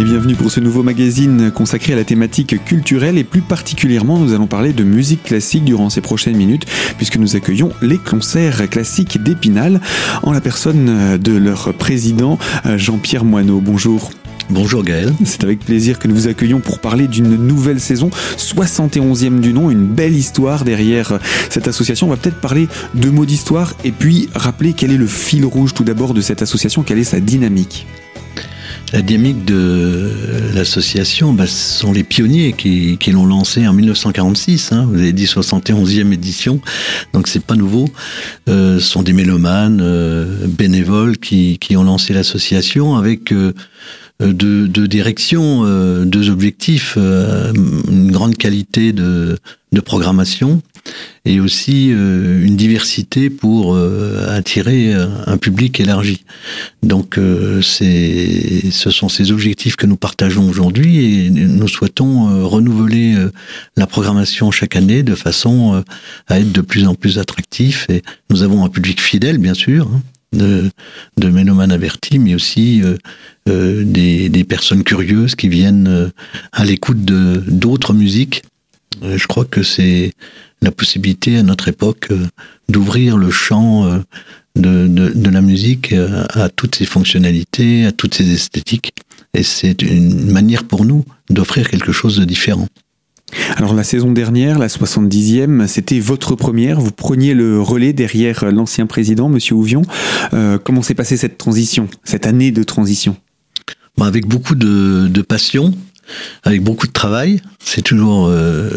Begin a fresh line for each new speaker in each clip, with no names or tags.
Et bienvenue pour ce nouveau magazine consacré à la thématique culturelle et plus particulièrement nous allons parler de musique classique durant ces prochaines minutes puisque nous accueillons les concerts classiques d'Épinal en la personne de leur président Jean-Pierre Moineau. Bonjour.
Bonjour Gaël.
C'est avec plaisir que nous vous accueillons pour parler d'une nouvelle saison, 71e du nom, une belle histoire derrière cette association. On va peut-être parler de mots d'histoire et puis rappeler quel est le fil rouge tout d'abord de cette association, quelle est sa dynamique.
La dynamique de l'association, bah, ce sont les pionniers qui, l'ont lancé en 1946. Hein. Vous avez dit 71e édition, donc c'est pas nouveau. Euh, ce sont des mélomanes, euh, bénévoles qui, ont lancé l'association avec euh, deux, directions, deux objectifs, une grande qualité de programmation et aussi euh, une diversité pour euh, attirer un public élargi. Donc euh, ce sont ces objectifs que nous partageons aujourd'hui et nous souhaitons renouveler la programmation chaque année de façon à être de plus en plus attractif. Et nous avons un public fidèle, bien sûr. Hein, de, de mélomanes avertis, mais aussi des, des, personnes curieuses qui viennent à l'écoute d'autres musiques. je crois que c'est la possibilité à notre époque euh, d'ouvrir le champ euh, de, de, la musique euh, à toutes ses fonctionnalités, à toutes ses esthétiques. Et c'est une manière pour nous d'offrir quelque chose de différent.
Alors la saison dernière, la 70e, c'était votre première. Vous preniez le relais derrière l'ancien président, Monsieur Ouvion. comment s'est passée cette transition, cette année de transition?
Bah, Avec beaucoup de, de passion, avec beaucoup de travail. C'est toujours euh,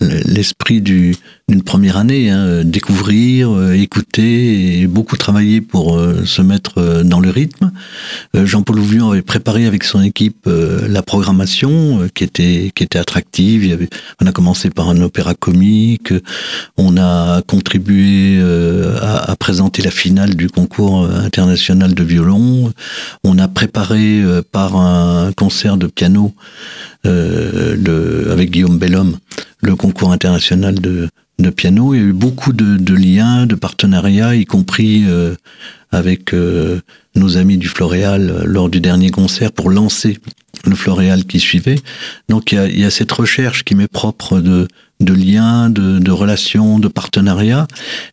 l'esprit du, d'une première année, hein, découvrir, euh, écouter et beaucoup travailler pour euh, se mettre dans le rythme. Jean-Paul Ouvion avait préparé avec son équipe la programmation qui était qui était attractive. On a commencé par un opéra comique, on a contribué à, présenter la finale du concours international de violon, on a préparé par un concert de piano euh, avec Guillaume Bellhomme, le concours international de, piano. Il y a eu beaucoup de, liens, de partenariats, y compris euh, avec euh, nos amis du Floréal lors du dernier concert pour lancer le Floréal qui suivait. Donc il y a, y a cette recherche qui m'est propre de, de liens, de, de, relations, de partenariats.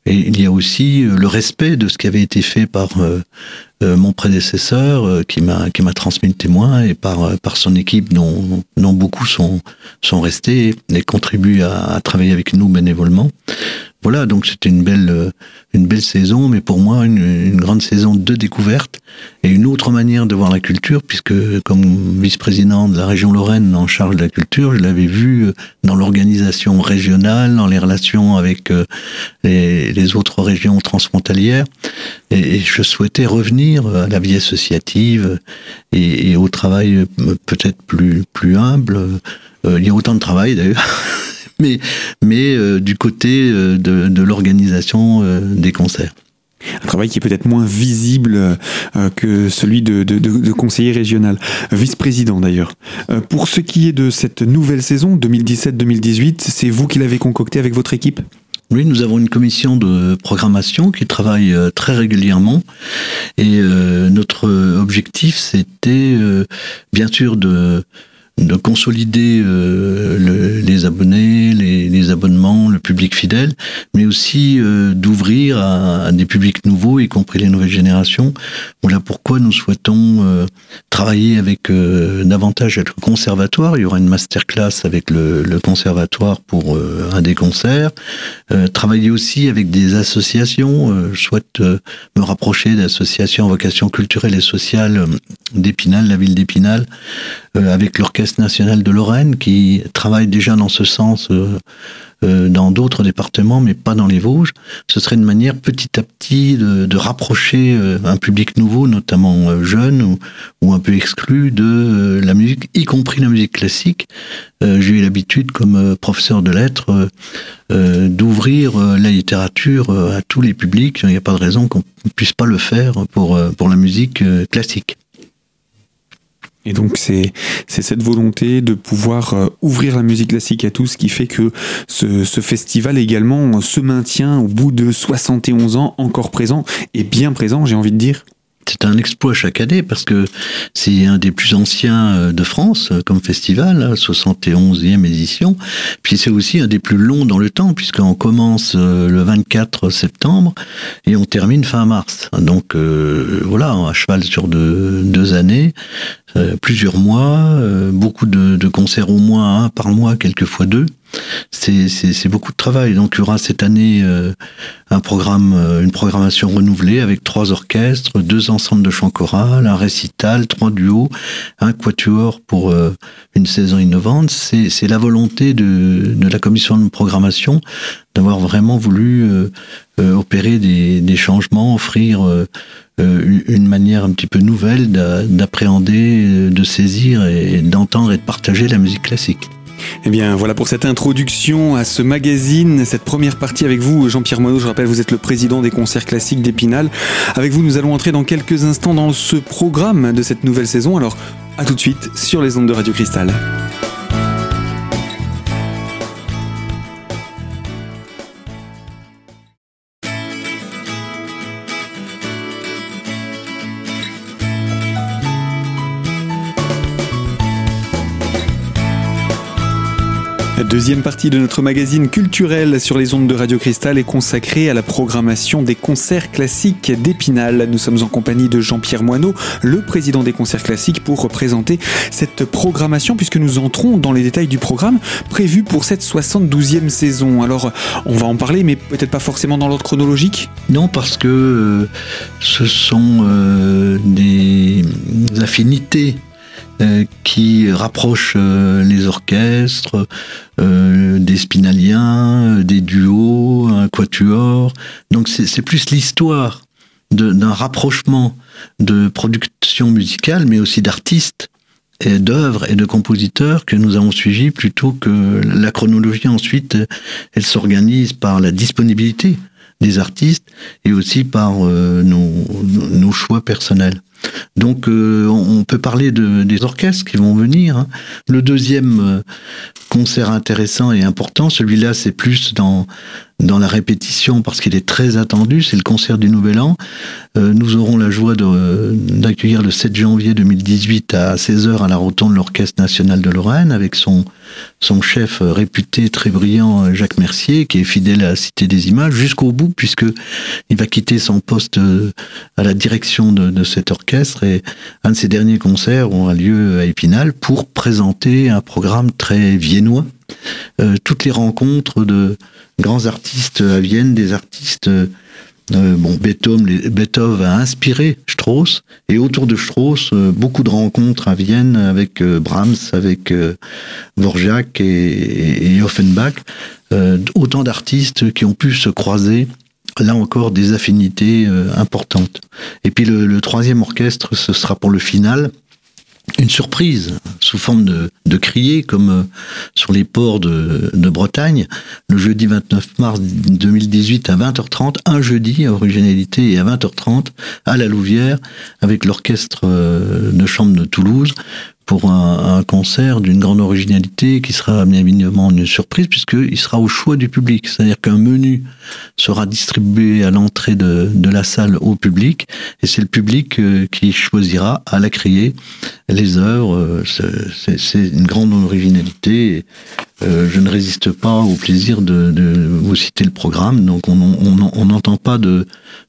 Et il y a aussi le respect de ce qui avait été fait par euh, mon prédécesseur euh, qui m'a qui m'a transmis le témoin et par euh, par son équipe dont dont beaucoup sont sont restés et contribuent à, à travailler avec nous bénévolement. Voilà, donc c'était une belle une belle saison, mais pour moi une, une, grande saison de découverte et une autre manière de voir la culture, puisque comme vice-président de la région Lorraine en charge de la culture, je l'avais vu dans l'organisation régionale, dans les relations avec les, les autres régions transfrontalières, et, et je souhaitais revenir à la vie associative et, au travail peut-être plus, plus humble. Euh, il y a autant de travail d'ailleurs. mais, mais euh, du côté euh, de, l'organisation des concerts.
Un travail qui est peut-être moins visible que celui de, de conseiller régional, vice-président d'ailleurs. pour ce qui est de cette nouvelle saison 2017-2018, c'est vous qui l'avez concocté avec votre équipe?
Oui, nous avons une commission de programmation qui travaille euh, très régulièrement et euh, notre objectif c'était euh, bien sûr de de consolider euh, les abonnés, les, abonnements, le public fidèle, mais aussi euh, d'ouvrir à, des publics nouveaux, y compris les nouvelles générations. Voilà pourquoi nous souhaitons euh, travailler avec davantage avec le conservatoire. Il y aura une masterclass avec le, le conservatoire pour un des concerts. travailler aussi avec des associations. je souhaite me rapprocher d'associations en vocation culturelle et sociale d'Épinal, la ville d'Épinal, avec l'orchestre nationale de Lorraine qui travaille déjà dans ce sens euh, euh, dans d'autres départements, mais pas dans les Vosges. Ce serait une manière petit à petit de, rapprocher euh, un public nouveau, notamment jeune ou, un peu exclu de la musique, y compris la musique classique. J'ai eu l'habitude, comme professeur de lettres, d'ouvrir la littérature à tous les publics. Il n'y a pas de raison qu'on ne puisse pas le faire pour, pour la musique classique.
Et donc c'est cette volonté de pouvoir euh, ouvrir la musique classique à tous qui fait que ce, ce, festival également se maintient au bout de 71 ans encore présent et bien présent j'ai envie de dire.
C'est un exploit chaque année parce que c'est un des plus anciens euh, de France euh, comme festival, 71e hein, édition. Puis c'est aussi un des plus longs dans le temps puisqu'on commence euh, le 24 septembre et on termine fin mars. Donc voilà, à cheval sur deux, années, plusieurs mois, beaucoup de concerts au moins un par mois, quelquefois deux c'est beaucoup de travail. Donc il y aura cette année euh, euh, une programmation renouvelée avec trois orchestres, deux ensembles de chants choral, un récital, trois duos, un quatuor pour euh, une saison innovante. C'est la volonté de, la commission de programmation d'avoir vraiment voulu opérer des, changements, offrir une manière un petit peu nouvelle d'appréhender, de saisir et d'entendre et de partager la musique classique.
Eh bien, voilà pour cette introduction à ce magazine, cette première partie avec vous, Jean-Pierre Monod. Je rappelle, vous êtes le président des concerts classiques d'Épinal. Avec vous, nous allons entrer dans quelques instants dans ce programme de cette nouvelle saison. Alors, à tout de suite sur les ondes de Radio Cristal. Deuxième partie de notre magazine culturel sur les ondes de Radio Cristal est consacrée à la programmation des concerts classiques d'Épinal. Nous sommes en compagnie de Jean-Pierre Moineau, le président des concerts classiques, pour représenter cette programmation puisque nous entrons dans les détails du programme prévu pour cette 72e saison. Alors, on va en parler, mais peut-être pas forcément dans l'ordre chronologique?
Non, parce que euh, ce sont euh, des affinités qui rapproche euh, les orchestres, euh, des spinaliens, des duos, un quatuor. Donc c'est plus l'histoire d'un rapprochement de production musicale, mais aussi d'artistes et d'œuvres et de compositeurs que nous avons suivis plutôt que la chronologie ensuite elle s'organise par la disponibilité des artistes et aussi par nos, nos choix personnels. Donc euh, on peut parler de, des orchestres qui vont venir. Hein. Le deuxième euh, concert intéressant et important, celui-là c'est plus dans dans la répétition parce qu'il est très attendu, c'est le concert du Nouvel An. Euh, nous aurons la joie d'accueillir le 7 janvier 2018 à 16h à la rotonde l'Orchestre National de Lorraine avec son, son chef réputé très brillant Jacques Mercier qui est fidèle à la Cité des Images jusqu'au bout puisque il va quitter son poste à la direction de, cet orchestre. Et un de ses derniers concerts aura lieu à Épinal pour présenter un programme très viennois. Euh, toutes les rencontres de grands artistes à Vienne, des artistes euh, bon, Beethoven, Beethoven a inspiré Strauss, et autour de Strauss, euh, beaucoup de rencontres à Vienne avec Brahms, avec Vorjak et, Offenbach, autant d'artistes qui ont pu se croiser. Là encore, des affinités importantes. Et puis le troisième orchestre, ce sera pour le final, une surprise sous forme de, de crier comme euh, sur les ports de, de, Bretagne le jeudi 29 mars 2018 à 20h30 un jeudi à originalité et à 20h30 à la Louvière avec l'orchestre euh, de chambre de Toulouse pour un, un concert d'une grande originalité qui sera bien évidemment une surprise puisqu'il sera au choix du public. C'est-à-dire qu'un menu sera distribué à l'entrée de, de, la salle au public et c'est le public euh, qui choisira à la crier les œuvres. Euh, c'est une grande originalité. Euh, je ne résiste pas au plaisir de, vous citer le programme. Donc on n'entend pas de,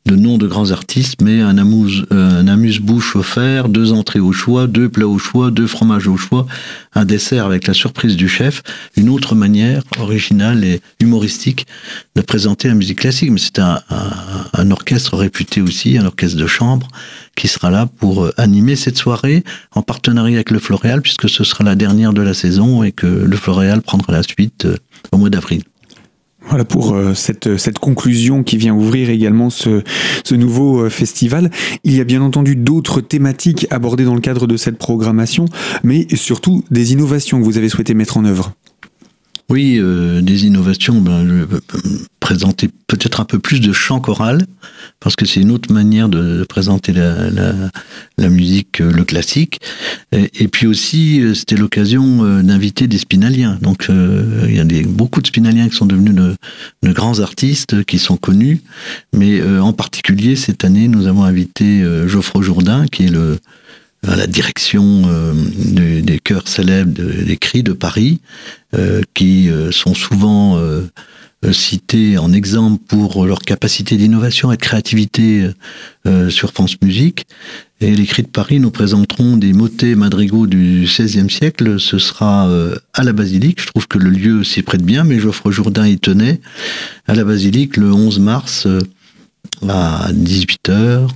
de nom de grands artistes, mais un amuse, un amuse-bouche offert, deux entrées au choix, deux plats au choix, deux fromages au choix, un dessert avec la surprise du chef, une autre manière originale et humoristique de présenter la musique classique. Mais c'est un, orchestre réputé aussi, un orchestre de chambre, qui sera là pour euh, animer cette soirée en partenariat avec le Floréal, puisque ce sera la dernière de la saison et que le Floréal prendra la suite euh, au mois d'avril.
Voilà pour euh, cette, conclusion qui vient ouvrir également ce nouveau festival. Il y a bien entendu d'autres thématiques abordées dans le cadre de cette programmation, mais surtout des innovations que vous avez souhaité mettre en œuvre.
Oui, euh, des innovations, ben, je peux présenter peut-être un peu plus de chant choral, parce que c'est une autre manière de, présenter la, la, la, musique, euh, le classique. Et, puis aussi, euh, c'était l'occasion d'inviter des spinaliens. Donc il y a des, beaucoup de spinaliens qui sont devenus de, de grands artistes, qui sont connus. Mais en particulier, cette année, nous avons invité Geoffroy Jourdain, qui est le à la direction euh, des chœurs célèbres des cris de Paris, euh, qui euh, sont souvent cités en exemple pour leur capacité d'innovation et de créativité sur France Musique. Et les cris de Paris nous présenteront des motets madrigaux du XVIe siècle. Ce sera à la Basilique. Je trouve que le lieu s'y prête bien, mais Geoffroy Jourdain y tenait. À la Basilique, le 11 mars, à 18h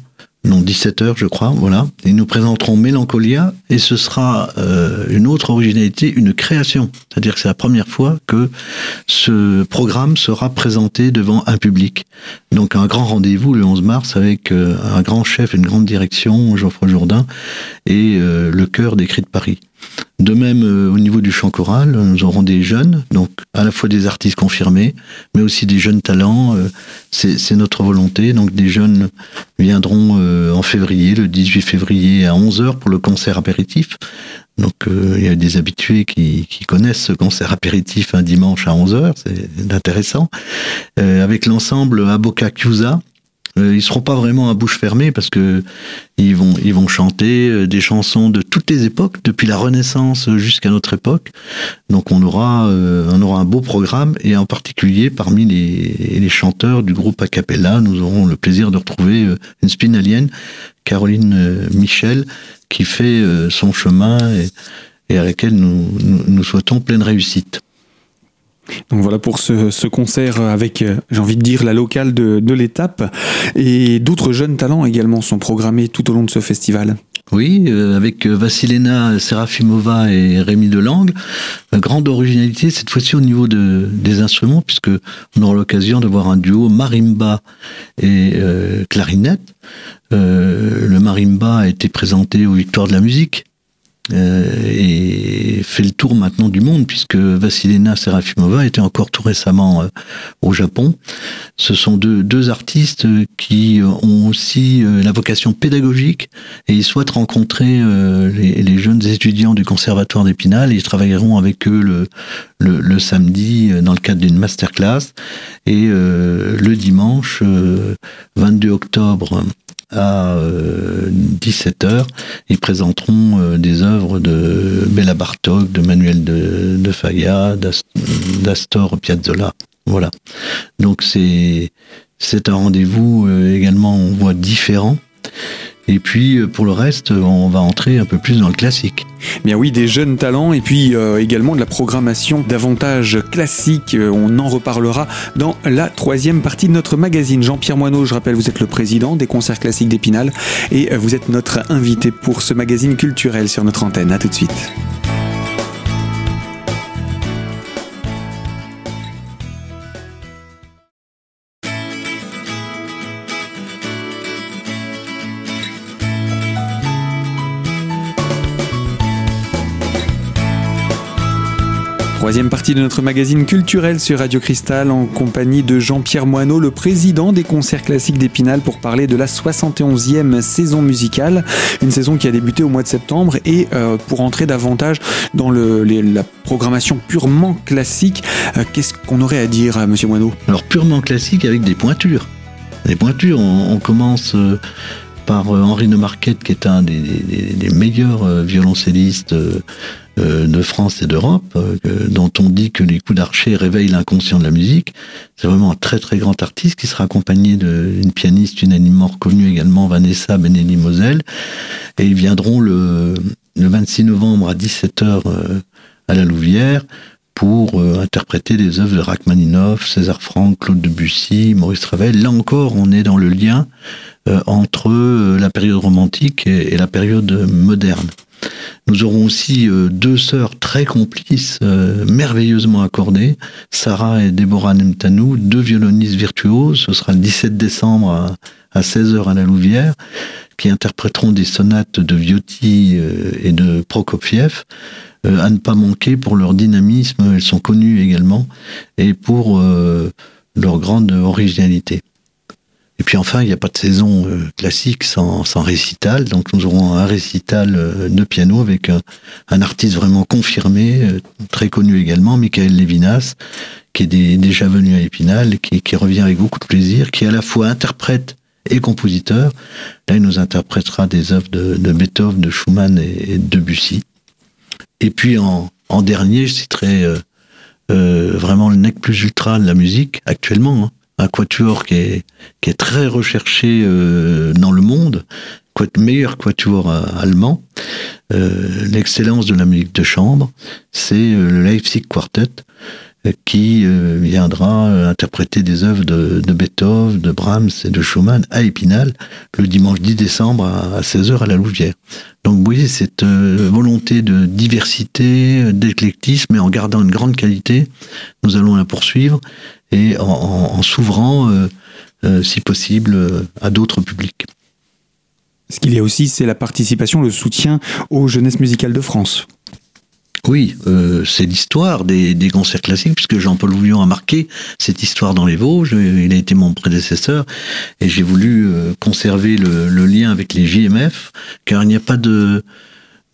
non 17 heures je crois, voilà. Et nous présenterons Mélancolia et ce sera euh, une autre originalité, une création. C'est-à-dire que c'est la première fois que ce programme sera présenté devant un public. Donc un grand rendez-vous le 11 mars avec euh, un grand chef, une grande direction, Geoffroy Jourdain, et euh, le cœur des cris de Paris. De même, euh, au niveau du chant choral, nous aurons des jeunes, donc à la fois des artistes confirmés, mais aussi des jeunes talents. Euh, c'est notre volonté. Donc des jeunes viendront euh, en février, le 18 février à 11h pour le concert apéritif. Donc il y a des habitués qui, connaissent ce concert apéritif un dimanche à 11h, c'est intéressant. avec l'ensemble Aboka Kyusa, euh, ils seront pas vraiment à bouche fermée parce que ils vont ils vont chanter euh, des chansons de toutes les époques depuis la Renaissance jusqu'à notre époque. Donc on aura euh, on aura un beau programme et en particulier parmi les, les chanteurs du groupe a cappella, nous aurons le plaisir de retrouver une spinalienne Caroline Michel qui fait son chemin et, et à laquelle nous, nous souhaitons pleine réussite.
Donc voilà pour ce, concert avec, euh, j'ai envie de dire, la locale de, l'étape. Et d'autres jeunes talents également sont programmés tout au long de ce festival.
Oui, euh, avec euh, Vassilena Serafimova et Rémi Delangle. Grande originalité, cette fois-ci au niveau des instruments, puisque on aura l'occasion de voir un duo marimba et clarinette. le marimba a été présenté aux Victoires de la musique euh, fait le tour maintenant du monde puisque Vassilena Serafimova était encore tout récemment euh, au Japon. Ce sont deux, artistes qui ont aussi euh, la vocation pédagogique et ils souhaitent rencontrer les, jeunes étudiants du conservatoire d'Épinal. Ils travailleront avec eux le, samedi dans le cadre d'une masterclass et le dimanche 22 octobre à 17h. Euh, ils présenteront euh, des œuvres de Béla Bartok, de Manuel de, de d'Astor Piazzolla. Voilà. Donc c'est c'est un rendez-vous euh, également, on voit différent. Et puis euh, pour le reste, on va entrer un peu plus dans le classique.
Bien oui, des jeunes talents et puis euh, également de la programmation davantage classique. Euh, on en reparlera dans la troisième partie de notre magazine. Jean-Pierre Moineau, je rappelle, vous êtes le président des concerts classiques d'Épinal et vous êtes notre invité pour ce magazine culturel sur notre antenne. A tout de suite. Troisième partie de notre magazine culturel sur Radio Cristal en compagnie de Jean-Pierre Moineau, le président des concerts classiques d'Épinal pour parler de la 71e saison musicale, une saison qui a débuté au mois de septembre et euh, pour entrer davantage dans la programmation purement classique, euh, qu'est-ce qu'on aurait à dire, euh, Monsieur Moineau?
Alors purement classique avec des pointures. Des pointures, on, commence par Henri de Marquette, qui est un des, meilleurs violoncellistes euh, de France et d'Europe, euh, dont on dit que les coups d'archer réveillent l'inconscient de la musique. C'est vraiment un très très grand artiste qui sera accompagné d'une pianiste unanimement reconnue également, Vanessa Benelli Moselle. Et ils viendront le, le 26 novembre à 17h euh, à la Louvière pour interpréter des œuvres de Rachmaninoff, César Franck, Claude Debussy, Maurice Ravel. Là encore, on est dans le lien entre la période romantique et la période moderne. Nous aurons aussi deux sœurs très complices, merveilleusement accordées, Sarah et Déborah Nemtanou, deux violonistes virtuoses. Ce sera le 17 décembre à, à 16h à la Louvière, qui interpréteront des sonates de Viotti et de Prokofiev. Euh, à ne pas manquer pour leur dynamisme, elles sont connues également, et pour euh, leur grande originalité. Et puis enfin, il n'y a pas de saison euh, classique sans, récital, donc nous aurons un récital de piano avec un, artiste vraiment confirmé, très connu également, Michael Levinas, qui est déjà venu à Épinal, qui, revient avec beaucoup de plaisir, qui est à la fois interprète et compositeur. Là, il nous interprétera des œuvres de, Beethoven, de Schumann et, de Debussy. Et puis en, dernier, je citerai euh, euh, vraiment le nec plus ultra de la musique actuellement. Hein. Quatuor qui est, très recherché euh, dans le monde, meilleur quatuor allemand. L'excellence de la musique de chambre, c'est le Leipzig Quartet qui euh, viendra euh, interpréter des œuvres de, Beethoven, de Brahms et de Schumann à Épinal le dimanche 10 décembre à, 16h à la Louvière. Donc vous voyez cette euh, volonté de diversité, d'éclectisme, mais en gardant une grande qualité, nous allons la poursuivre et en, s'ouvrant, si possible, à d'autres publics.
Ce qu'il y a aussi, c'est la participation, le soutien aux jeunesses musicales de France.
Oui, euh, c'est l'histoire des, concerts classiques, puisque Jean-Paul Houillon a marqué cette histoire dans les Vosges. Il a été mon prédécesseur, et j'ai voulu euh, conserver le, lien avec les JMF, car il n'y a pas de,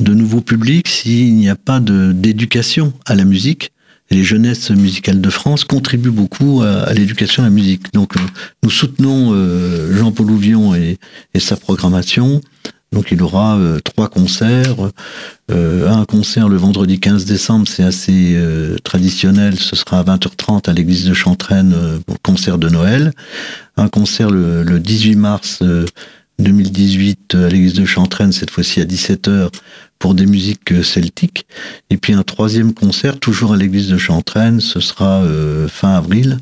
de nouveau public s'il n'y a pas d'éducation à la musique. Et les jeunesses musicales de France contribuent beaucoup à, l'éducation à la musique. Donc, euh, nous soutenons Jean-Paul Houillon et, sa programmation. Donc il aura euh, trois concerts. Euh, un concert le vendredi 15 décembre, c'est assez euh, traditionnel, ce sera à 20h30 à l'église de Chantraine pour le concert de Noël. Un concert le 18 mars 2018 à l'église de Chantraine, cette fois-ci à 17h pour des musiques celtiques. Et puis un troisième concert, toujours à l'église de Chantraine, ce sera fin avril,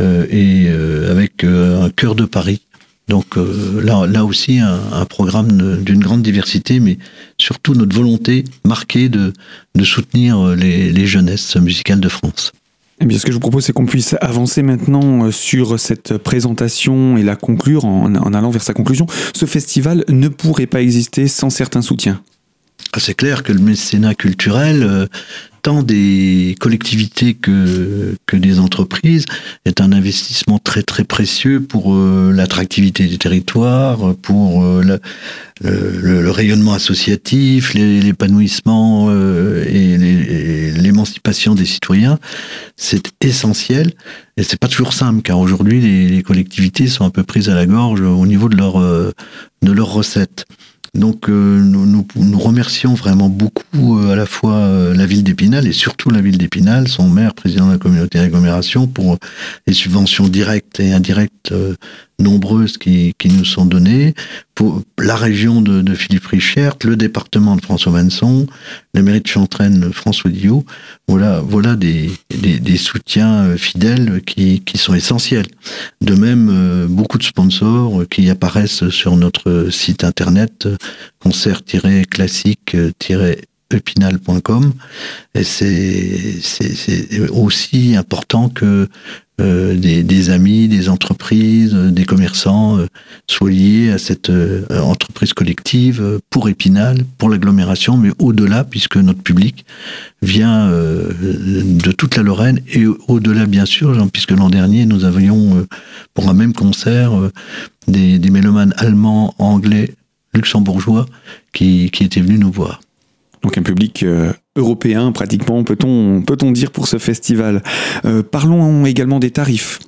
et avec un chœur de Paris donc euh, là, là aussi, un, programme d'une grande diversité, mais surtout notre volonté marquée de, de soutenir euh, les, les jeunesses musicales de France.
Eh bien, ce que je vous propose, c'est qu'on puisse avancer maintenant euh, sur cette présentation et la conclure en, allant vers sa conclusion. Ce festival ne pourrait pas exister sans certains soutiens.
Ah, c'est clair que le mécénat culturel, tant des collectivités que, que des entreprises, est un investissement très très précieux pour euh, l'attractivité des territoires, pour euh, le, le, rayonnement associatif, l'épanouissement euh, et l'émancipation des citoyens. C'est essentiel et c'est pas toujours simple car aujourd'hui les, les, collectivités sont un peu prises à la gorge au niveau de leur de leurs recettes. Donc euh, nous, nous, remercions vraiment beaucoup euh, à la fois euh, la ville d'Épinal et surtout la ville d'Épinal, son maire, président de la communauté d'agglomération, pour les subventions directes et indirectes nombreuses qui, qui, nous sont données, pour la région de, de Philippe Richert, le département de François Manson, la mairie de Chantraine, François Diot. Voilà, voilà des, des, des soutiens euh, fidèles qui, qui, sont essentiels. De même, euh, beaucoup de sponsors qui apparaissent sur notre site internet, concert-classique- epinal.com et c'est aussi important que euh, des, amis, des entreprises, euh, des commerçants euh, soient liés à cette entreprise collective pour Épinal, pour l'agglomération, mais au-delà, puisque notre public vient de toute la Lorraine et au-delà, bien sûr, puisque l'an dernier, nous avions, pour un même concert, des, mélomanes allemands, anglais, luxembourgeois qui étaient venus nous voir.
Donc un public européen pratiquement, peut-on peut dire pour ce festival. Euh, parlons également des tarifs.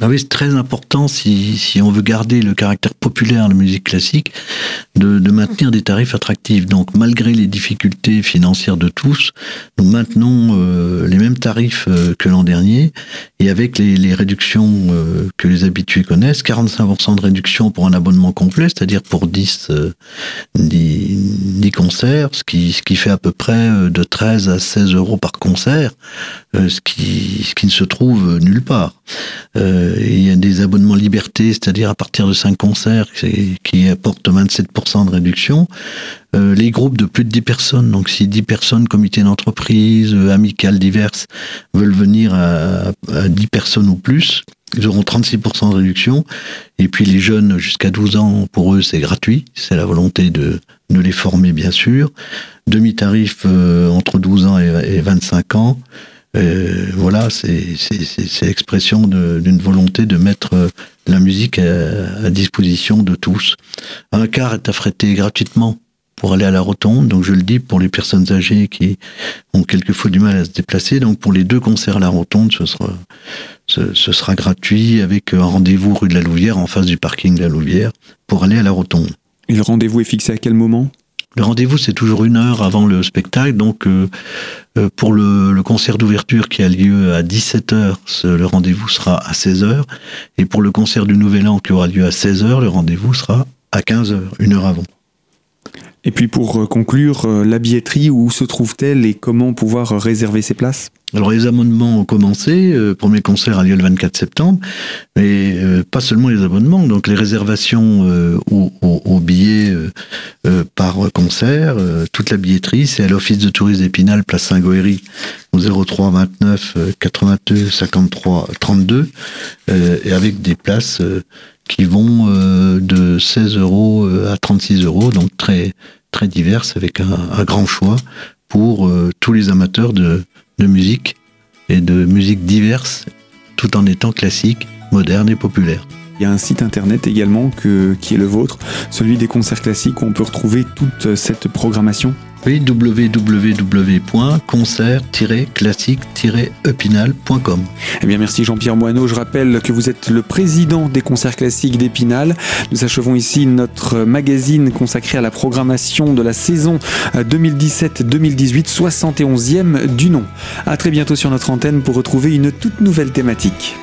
Ah oui, c'est très important si, si, on veut garder le caractère populaire de la musique classique, de, maintenir des tarifs attractifs. Donc, malgré les difficultés financières de tous, nous maintenons euh, les mêmes tarifs euh, que l'an dernier et avec les, réductions euh, que les habitués connaissent, 45% de réduction pour un abonnement complet, c'est-à-dire pour 10, 10, 10, concerts, ce qui, ce qui fait à peu près de 13 à 16 euros par concert, ce, qui, ce qui ne se trouve nulle part. Il y a des abonnements liberté, c'est-à-dire à partir de 5 concerts, qui apportent 27% 30% de réduction. Euh, les groupes de plus de 10 personnes, donc si 10 personnes, comité d'entreprise, euh, amicales diverses, veulent venir à, à 10 personnes ou plus, ils auront 36% de réduction. Et puis les jeunes jusqu'à 12 ans, pour eux, c'est gratuit. C'est la volonté de, de les former, bien sûr. Demi-tarif euh, entre 12 ans et, et 25 ans. Euh, voilà, c'est l'expression d'une volonté de mettre euh, la musique à, disposition de tous. Un car est affrété gratuitement pour aller à la rotonde, donc je le dis pour les personnes âgées qui ont quelquefois du mal à se déplacer. Donc pour les deux concerts à la rotonde, ce sera, ce sera gratuit avec un rendez-vous rue de la Louvière en face du parking de la Louvière pour aller à la rotonde.
Et le rendez-vous est fixé à quel moment?
Le rendez-vous, c'est toujours une heure avant le spectacle. Donc, euh, euh, pour le, le concert d'ouverture qui a lieu à 17h, le rendez-vous sera à 16h. Et pour le concert du Nouvel An qui aura lieu à 16h, le rendez-vous sera à 15h, une heure avant.
Et puis pour conclure, la billetterie, où se trouve-t-elle et comment pouvoir réserver ses places?
Alors les abonnements ont commencé, euh, premier concert a lieu le 24 septembre, mais euh, pas seulement les abonnements, donc les réservations euh, aux, billets par concert, toute la billetterie, c'est à l'Office de tourisme d'Épinal, place Saint-Goëry, au 03 29 82 53 32, et avec des places qui vont de 16 euros à 36 euros, donc très, très diverses, avec un, grand choix pour tous les amateurs de, musique et de musique diverses, tout en étant classique, moderne et populaire.
Il y a un site internet également qui est le vôtre, celui des concerts classiques où on peut retrouver toute cette programmation?
www.concert-classique-epinal.com.
Eh bien, merci Jean-Pierre Moineau. Je rappelle que vous êtes le président des concerts classiques d'Épinal. Nous achevons ici notre magazine consacré à la programmation de la saison 2017-2018, 71e du nom. À très bientôt sur notre antenne pour retrouver une toute nouvelle thématique.